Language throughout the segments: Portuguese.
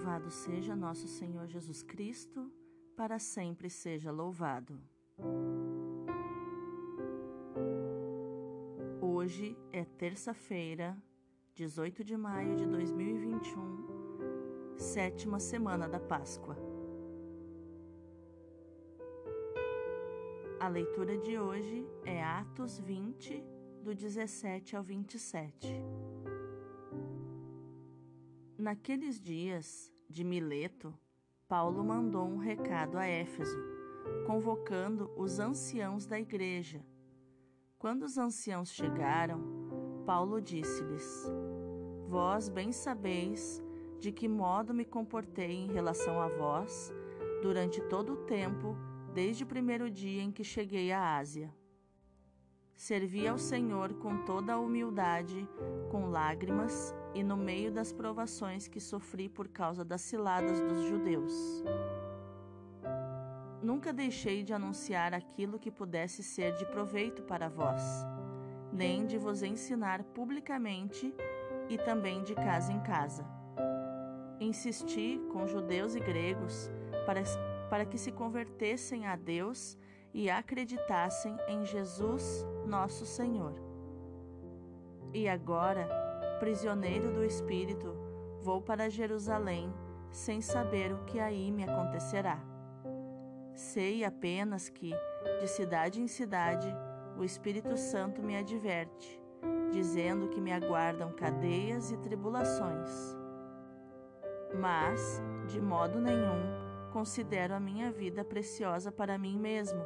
Louvado seja nosso Senhor Jesus Cristo, para sempre seja louvado. Hoje é terça-feira, 18 de maio de 2021, sétima semana da Páscoa. A leitura de hoje é Atos 20, do 17 ao 27. Naqueles dias de Mileto, Paulo mandou um recado a Éfeso, convocando os anciãos da igreja. Quando os anciãos chegaram, Paulo disse-lhes: Vós bem sabeis de que modo me comportei em relação a vós durante todo o tempo, desde o primeiro dia em que cheguei à Ásia. Servi ao Senhor com toda a humildade, com lágrimas e no meio das provações que sofri por causa das ciladas dos judeus. Nunca deixei de anunciar aquilo que pudesse ser de proveito para vós, nem de vos ensinar publicamente e também de casa em casa. Insisti com judeus e gregos para, para que se convertessem a Deus e acreditassem em Jesus, nosso Senhor. E agora, prisioneiro do Espírito, vou para Jerusalém, sem saber o que aí me acontecerá. Sei apenas que, de cidade em cidade, o Espírito Santo me adverte, dizendo que me aguardam cadeias e tribulações. Mas, de modo nenhum, considero a minha vida preciosa para mim mesmo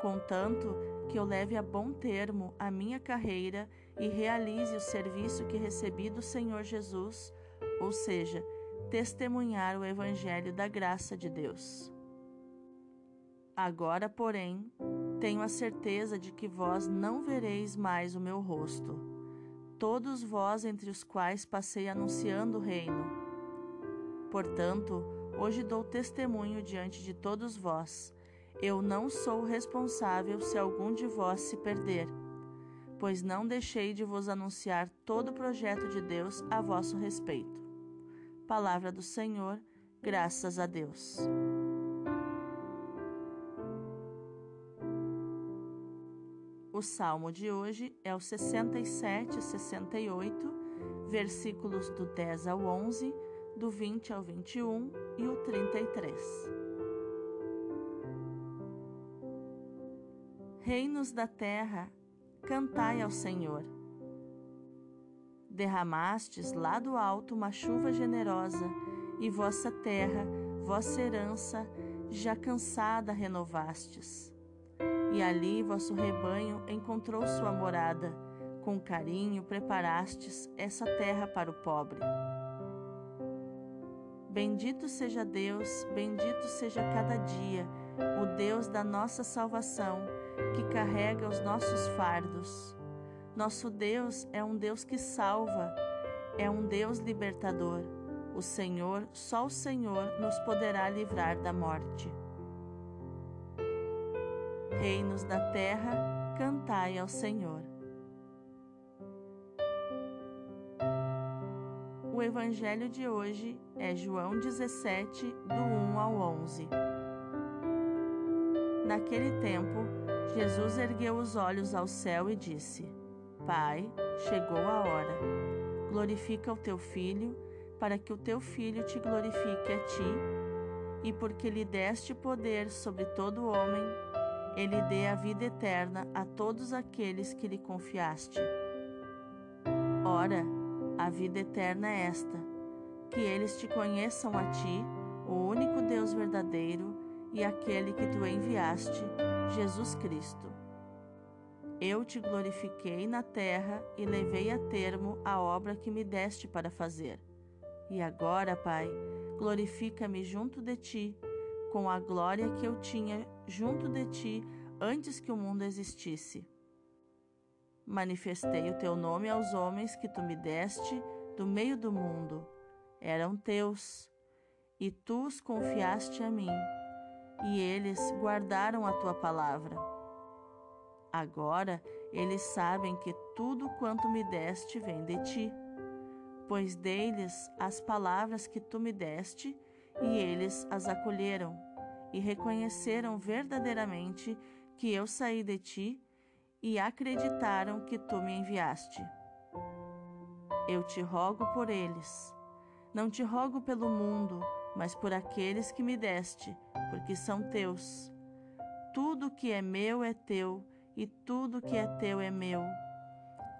contanto que eu leve a bom termo a minha carreira e realize o serviço que recebi do Senhor Jesus, ou seja, testemunhar o Evangelho da graça de Deus. Agora, porém, tenho a certeza de que vós não vereis mais o meu rosto, todos vós entre os quais passei anunciando o reino. Portanto, hoje dou testemunho diante de todos vós eu não sou responsável se algum de vós se perder, pois não deixei de vos anunciar todo o projeto de Deus a vosso respeito. Palavra do Senhor, graças a Deus. O salmo de hoje é o 67 e 68, versículos do 10 ao 11, do 20 ao 21 e o 33. Reinos da terra, cantai ao Senhor. Derramastes lá do alto uma chuva generosa, e vossa terra, vossa herança, já cansada renovastes. E ali vosso rebanho encontrou sua morada, com carinho preparastes essa terra para o pobre. Bendito seja Deus, bendito seja cada dia, o Deus da nossa salvação que carrega os nossos fardos. Nosso Deus é um Deus que salva, é um Deus libertador. O Senhor, só o Senhor, nos poderá livrar da morte. Reinos da terra, cantai ao Senhor. O evangelho de hoje é João 17, do 1 ao 11. Naquele tempo, Jesus ergueu os olhos ao céu e disse: Pai, chegou a hora. Glorifica o teu filho, para que o teu filho te glorifique a ti, e porque lhe deste poder sobre todo homem, ele dê a vida eterna a todos aqueles que lhe confiaste. Ora, a vida eterna é esta: que eles te conheçam a ti, o único Deus verdadeiro e aquele que tu enviaste, Jesus Cristo. Eu te glorifiquei na terra e levei a termo a obra que me deste para fazer. E agora, Pai, glorifica-me junto de ti, com a glória que eu tinha junto de ti antes que o mundo existisse. Manifestei o teu nome aos homens que tu me deste do meio do mundo. Eram teus, e tu os confiaste a mim e eles guardaram a tua palavra. Agora eles sabem que tudo quanto me deste vem de ti, pois dei-lhes as palavras que tu me deste, e eles as acolheram, e reconheceram verdadeiramente que eu saí de ti, e acreditaram que tu me enviaste. Eu te rogo por eles. Não te rogo pelo mundo, mas por aqueles que me deste, porque são teus. Tudo que é meu é teu, e tudo que é teu é meu,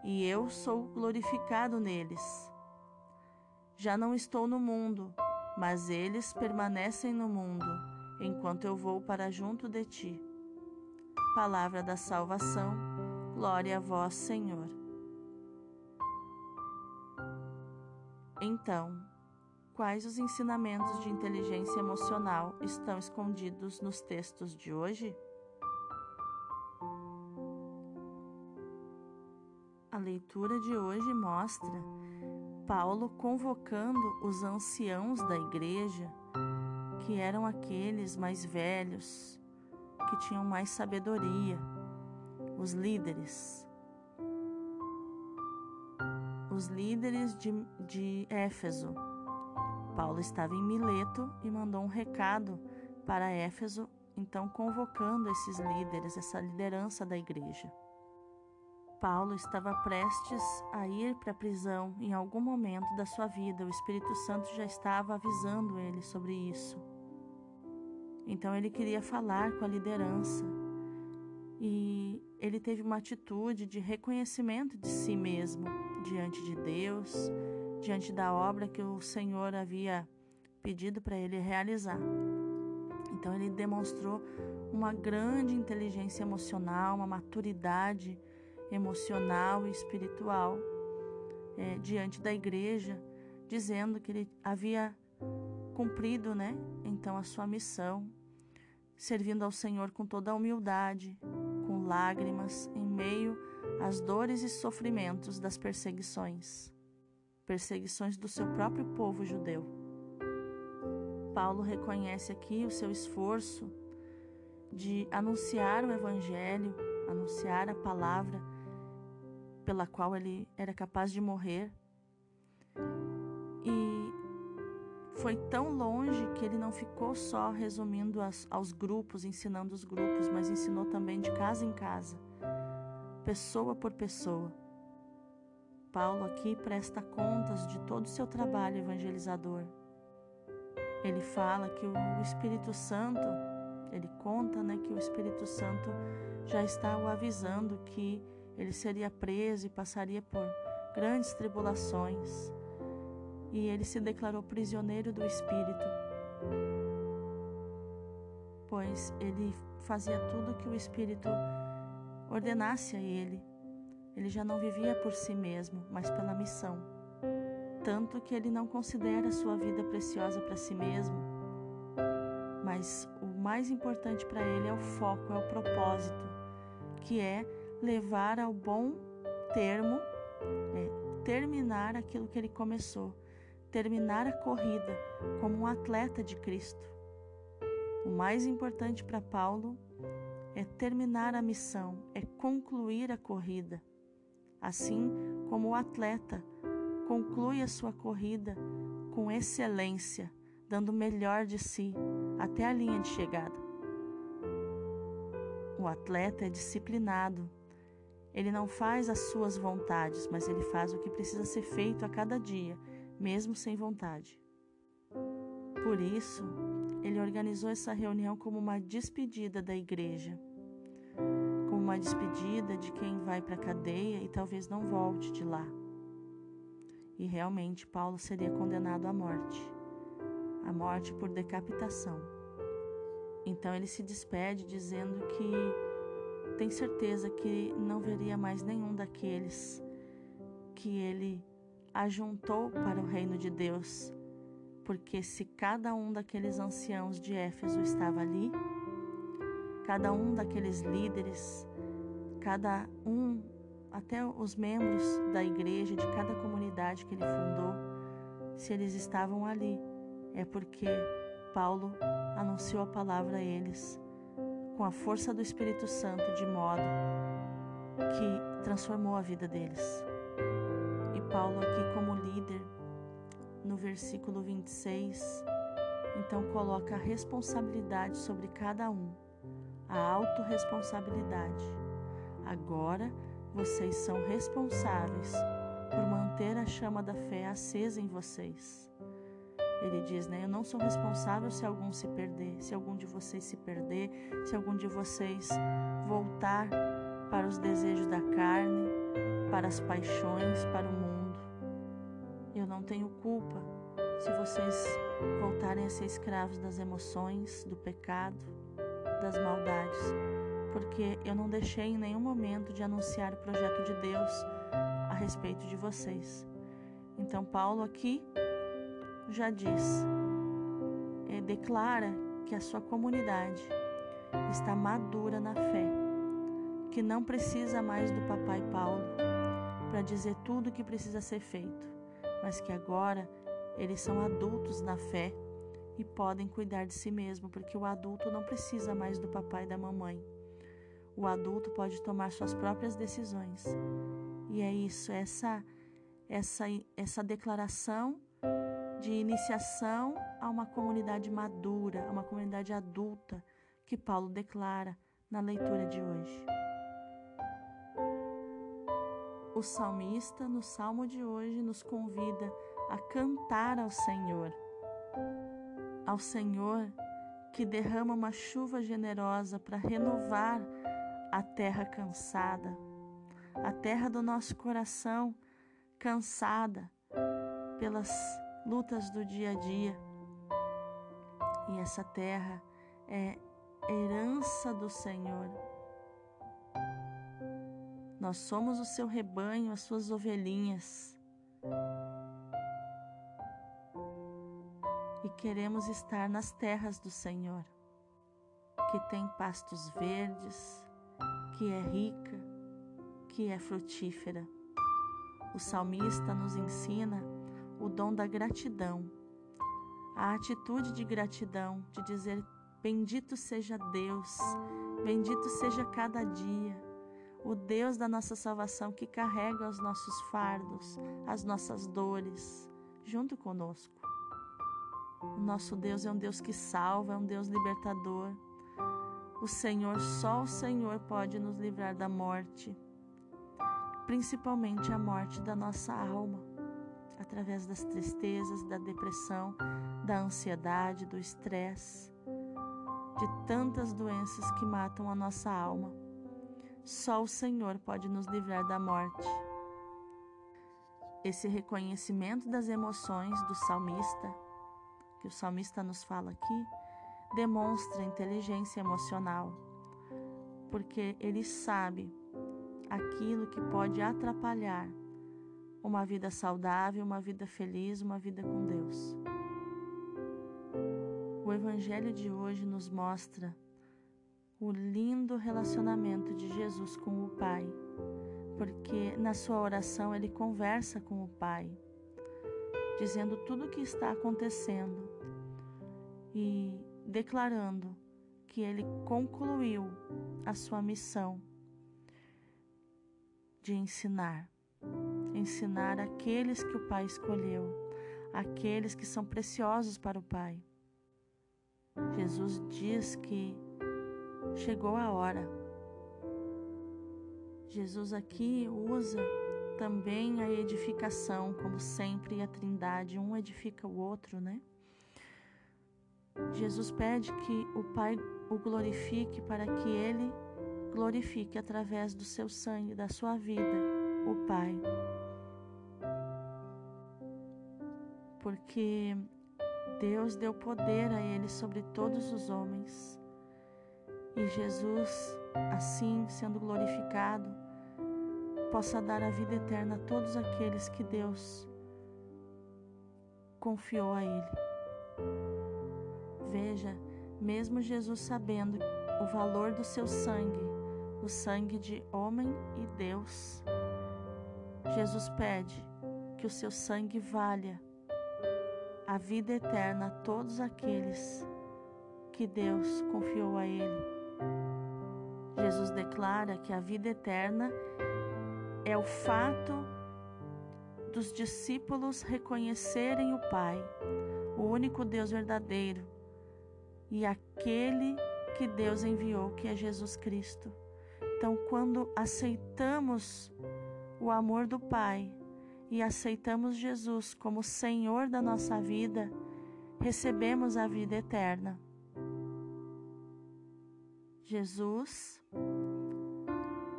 e eu sou glorificado neles. Já não estou no mundo, mas eles permanecem no mundo, enquanto eu vou para junto de ti. Palavra da salvação, glória a vós, Senhor. Então, quais os ensinamentos de inteligência emocional estão escondidos nos textos de hoje? A leitura de hoje mostra Paulo convocando os anciãos da igreja, que eram aqueles mais velhos, que tinham mais sabedoria, os líderes. Os líderes de, de Éfeso. Paulo estava em Mileto e mandou um recado para Éfeso, então convocando esses líderes, essa liderança da igreja. Paulo estava prestes a ir para a prisão em algum momento da sua vida. O Espírito Santo já estava avisando ele sobre isso. Então ele queria falar com a liderança. E ele teve uma atitude de reconhecimento de si mesmo diante de Deus, diante da obra que o Senhor havia pedido para ele realizar. Então ele demonstrou uma grande inteligência emocional, uma maturidade emocional e espiritual é, diante da igreja, dizendo que ele havia cumprido, né, então a sua missão, servindo ao Senhor com toda a humildade, com lágrimas, em meio às dores e sofrimentos das perseguições, perseguições do seu próprio povo judeu. Paulo reconhece aqui o seu esforço de anunciar o Evangelho, anunciar a palavra pela qual ele era capaz de morrer. E foi tão longe que ele não ficou só resumindo aos grupos, ensinando os grupos, mas ensinou também de casa em casa, pessoa por pessoa. Paulo aqui presta contas de todo o seu trabalho evangelizador. Ele fala que o Espírito Santo, ele conta né, que o Espírito Santo já está o avisando que ele seria preso e passaria por grandes tribulações. E ele se declarou prisioneiro do Espírito, pois ele fazia tudo que o Espírito ordenasse a ele. Ele já não vivia por si mesmo, mas pela missão. Tanto que ele não considera sua vida preciosa para si mesmo, mas o mais importante para ele é o foco, é o propósito, que é levar ao bom termo, é, terminar aquilo que ele começou, terminar a corrida como um atleta de Cristo. O mais importante para Paulo é terminar a missão, é concluir a corrida. Assim como o atleta conclui a sua corrida com excelência, dando o melhor de si até a linha de chegada. O atleta é disciplinado, ele não faz as suas vontades, mas ele faz o que precisa ser feito a cada dia, mesmo sem vontade. Por isso, ele organizou essa reunião como uma despedida da igreja, uma despedida de quem vai para a cadeia e talvez não volte de lá. E realmente Paulo seria condenado à morte, à morte por decapitação. Então ele se despede dizendo que tem certeza que não veria mais nenhum daqueles que ele ajuntou para o reino de Deus, porque se cada um daqueles anciãos de Éfeso estava ali, cada um daqueles líderes, cada um, até os membros da igreja, de cada comunidade que ele fundou, se eles estavam ali, é porque Paulo anunciou a palavra a eles com a força do Espírito Santo de modo que transformou a vida deles. E Paulo, aqui, como líder, no versículo 26, então coloca a responsabilidade sobre cada um, a autorresponsabilidade. Agora vocês são responsáveis por manter a chama da fé acesa em vocês. Ele diz, né? Eu não sou responsável se algum se perder, se algum de vocês se perder, se algum de vocês voltar para os desejos da carne, para as paixões, para o mundo. Eu não tenho culpa se vocês voltarem a ser escravos das emoções, do pecado, das maldades, porque eu não deixei em nenhum momento de anunciar o projeto de Deus a respeito de vocês. Então, Paulo aqui já diz, é, declara que a sua comunidade está madura na fé, que não precisa mais do papai Paulo para dizer tudo o que precisa ser feito, mas que agora eles são adultos na fé e podem cuidar de si mesmo, porque o adulto não precisa mais do papai e da mamãe. O adulto pode tomar suas próprias decisões. E é isso, essa essa essa declaração de iniciação a uma comunidade madura, a uma comunidade adulta que Paulo declara na leitura de hoje. O salmista, no salmo de hoje, nos convida a cantar ao Senhor, ao Senhor que derrama uma chuva generosa para renovar a terra cansada, a terra do nosso coração cansada pelas lutas do dia a dia. E essa terra é herança do Senhor. Nós somos o seu rebanho, as suas ovelhinhas. E queremos estar nas terras do Senhor, que tem pastos verdes, que é rica, que é frutífera. O salmista nos ensina o dom da gratidão, a atitude de gratidão, de dizer: Bendito seja Deus, bendito seja cada dia, o Deus da nossa salvação que carrega os nossos fardos, as nossas dores, junto conosco. O nosso Deus é um Deus que salva, é um Deus libertador. O Senhor, só o Senhor pode nos livrar da morte, principalmente a morte da nossa alma através das tristezas, da depressão, da ansiedade, do estresse, de tantas doenças que matam a nossa alma. Só o Senhor pode nos livrar da morte. Esse reconhecimento das emoções do salmista, que o salmista nos fala aqui, demonstra inteligência emocional, porque ele sabe aquilo que pode atrapalhar uma vida saudável, uma vida feliz, uma vida com Deus. O Evangelho de hoje nos mostra o lindo relacionamento de Jesus com o Pai, porque na sua oração ele conversa com o Pai, dizendo tudo o que está acontecendo e declarando que ele concluiu a sua missão de ensinar ensinar aqueles que o Pai escolheu, aqueles que são preciosos para o Pai. Jesus diz que chegou a hora. Jesus aqui usa também a edificação, como sempre a Trindade, um edifica o outro, né? Jesus pede que o Pai o glorifique para que ele glorifique através do seu sangue, da sua vida, o Pai. porque Deus deu poder a ele sobre todos os homens. E Jesus, assim sendo glorificado, possa dar a vida eterna a todos aqueles que Deus confiou a ele. Veja, mesmo Jesus sabendo o valor do seu sangue, o sangue de homem e Deus, Jesus pede que o seu sangue valha a vida eterna a todos aqueles que Deus confiou a Ele. Jesus declara que a vida eterna é o fato dos discípulos reconhecerem o Pai, o único Deus verdadeiro e aquele que Deus enviou, que é Jesus Cristo. Então, quando aceitamos o amor do Pai e aceitamos Jesus como Senhor da nossa vida, recebemos a vida eterna. Jesus,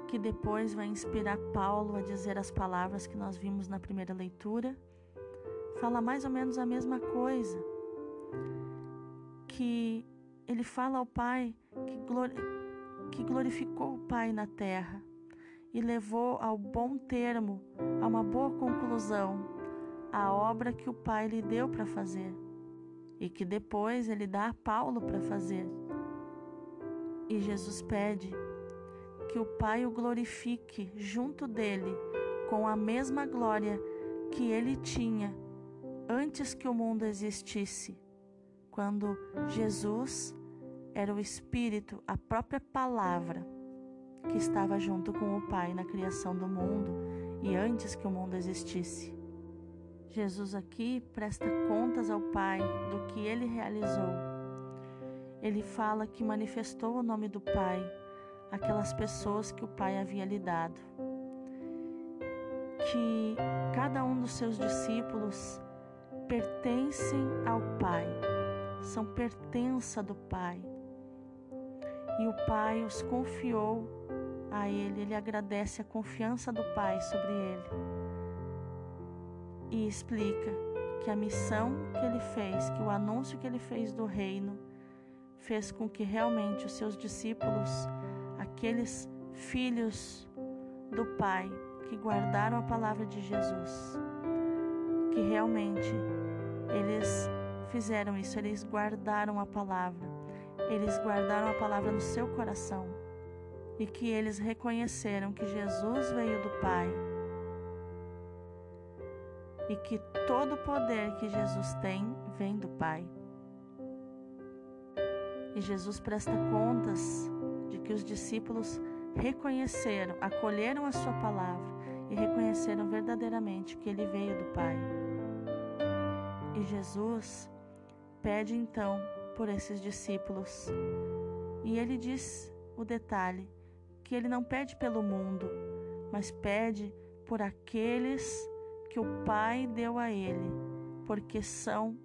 que depois vai inspirar Paulo a dizer as palavras que nós vimos na primeira leitura, fala mais ou menos a mesma coisa. Que ele fala ao Pai que, glorificou o Pai na terra e levou ao bom termo, a uma boa conclusão, a obra que o Pai lhe deu para fazer e que depois ele dá a Paulo para fazer. E Jesus pede que o Pai o glorifique junto dele com a mesma glória que ele tinha antes que o mundo existisse, quando Jesus era o Espírito, a própria palavra que estava junto com o Pai na criação do mundo e antes que o mundo existisse. Jesus aqui presta contas ao Pai do que ele realizou. Ele fala que manifestou o nome do Pai àquelas pessoas que o Pai havia lhe dado. Que cada um dos seus discípulos pertencem ao Pai, são pertença do Pai e o Pai os confiou a ele. Ele agradece a confiança do Pai sobre ele e explica que a missão que ele fez, que o anúncio que ele fez do reino, fez com que realmente os seus discípulos, aqueles filhos do Pai que guardaram a palavra de Jesus, que realmente eles fizeram isso, eles guardaram a palavra eles guardaram a palavra no seu coração e que eles reconheceram que Jesus veio do Pai e que todo o poder que Jesus tem vem do Pai. E Jesus presta contas de que os discípulos reconheceram, acolheram a sua palavra e reconheceram verdadeiramente que ele veio do Pai. E Jesus pede então por esses discípulos. E ele diz o detalhe: que ele não pede pelo mundo, mas pede por aqueles que o Pai deu a ele, porque são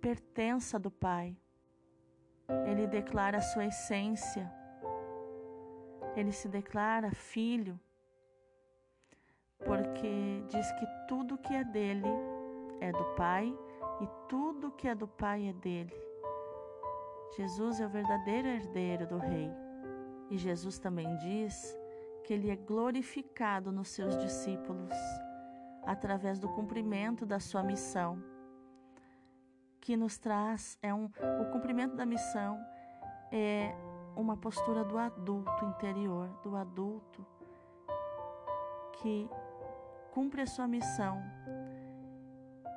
pertença do Pai. Ele declara a sua essência, ele se declara filho, porque diz que tudo que é dele é do Pai e tudo que é do Pai é dele. Jesus é o verdadeiro herdeiro do Rei. E Jesus também diz que ele é glorificado nos seus discípulos através do cumprimento da sua missão, que nos traz é um o cumprimento da missão é uma postura do adulto interior, do adulto que cumpre a sua missão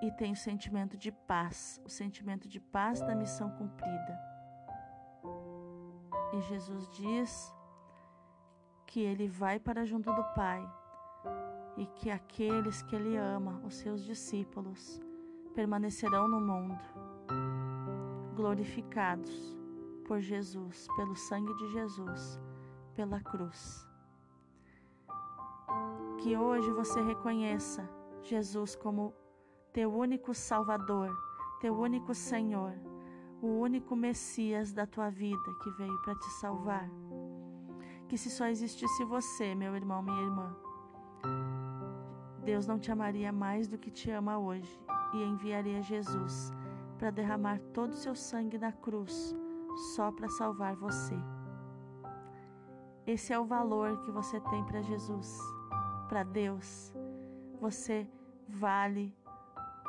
e tem o sentimento de paz, o sentimento de paz da missão cumprida. E Jesus diz que ele vai para junto do Pai e que aqueles que ele ama, os seus discípulos, permanecerão no mundo, glorificados por Jesus, pelo sangue de Jesus, pela cruz. Que hoje você reconheça Jesus como teu único Salvador, teu único Senhor o único Messias da tua vida que veio para te salvar. Que se só existisse você, meu irmão, minha irmã, Deus não te amaria mais do que te ama hoje e enviaria Jesus para derramar todo o seu sangue na cruz só para salvar você. Esse é o valor que você tem para Jesus, para Deus. Você vale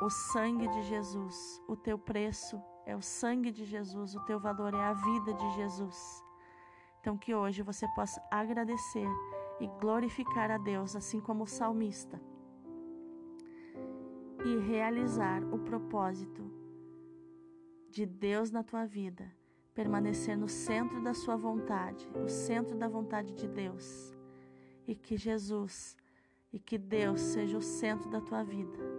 o sangue de Jesus, o teu preço é o sangue de Jesus, o teu valor é a vida de Jesus. Então, que hoje você possa agradecer e glorificar a Deus, assim como o salmista, e realizar o propósito de Deus na tua vida, permanecer no centro da sua vontade, o centro da vontade de Deus, e que Jesus e que Deus seja o centro da tua vida.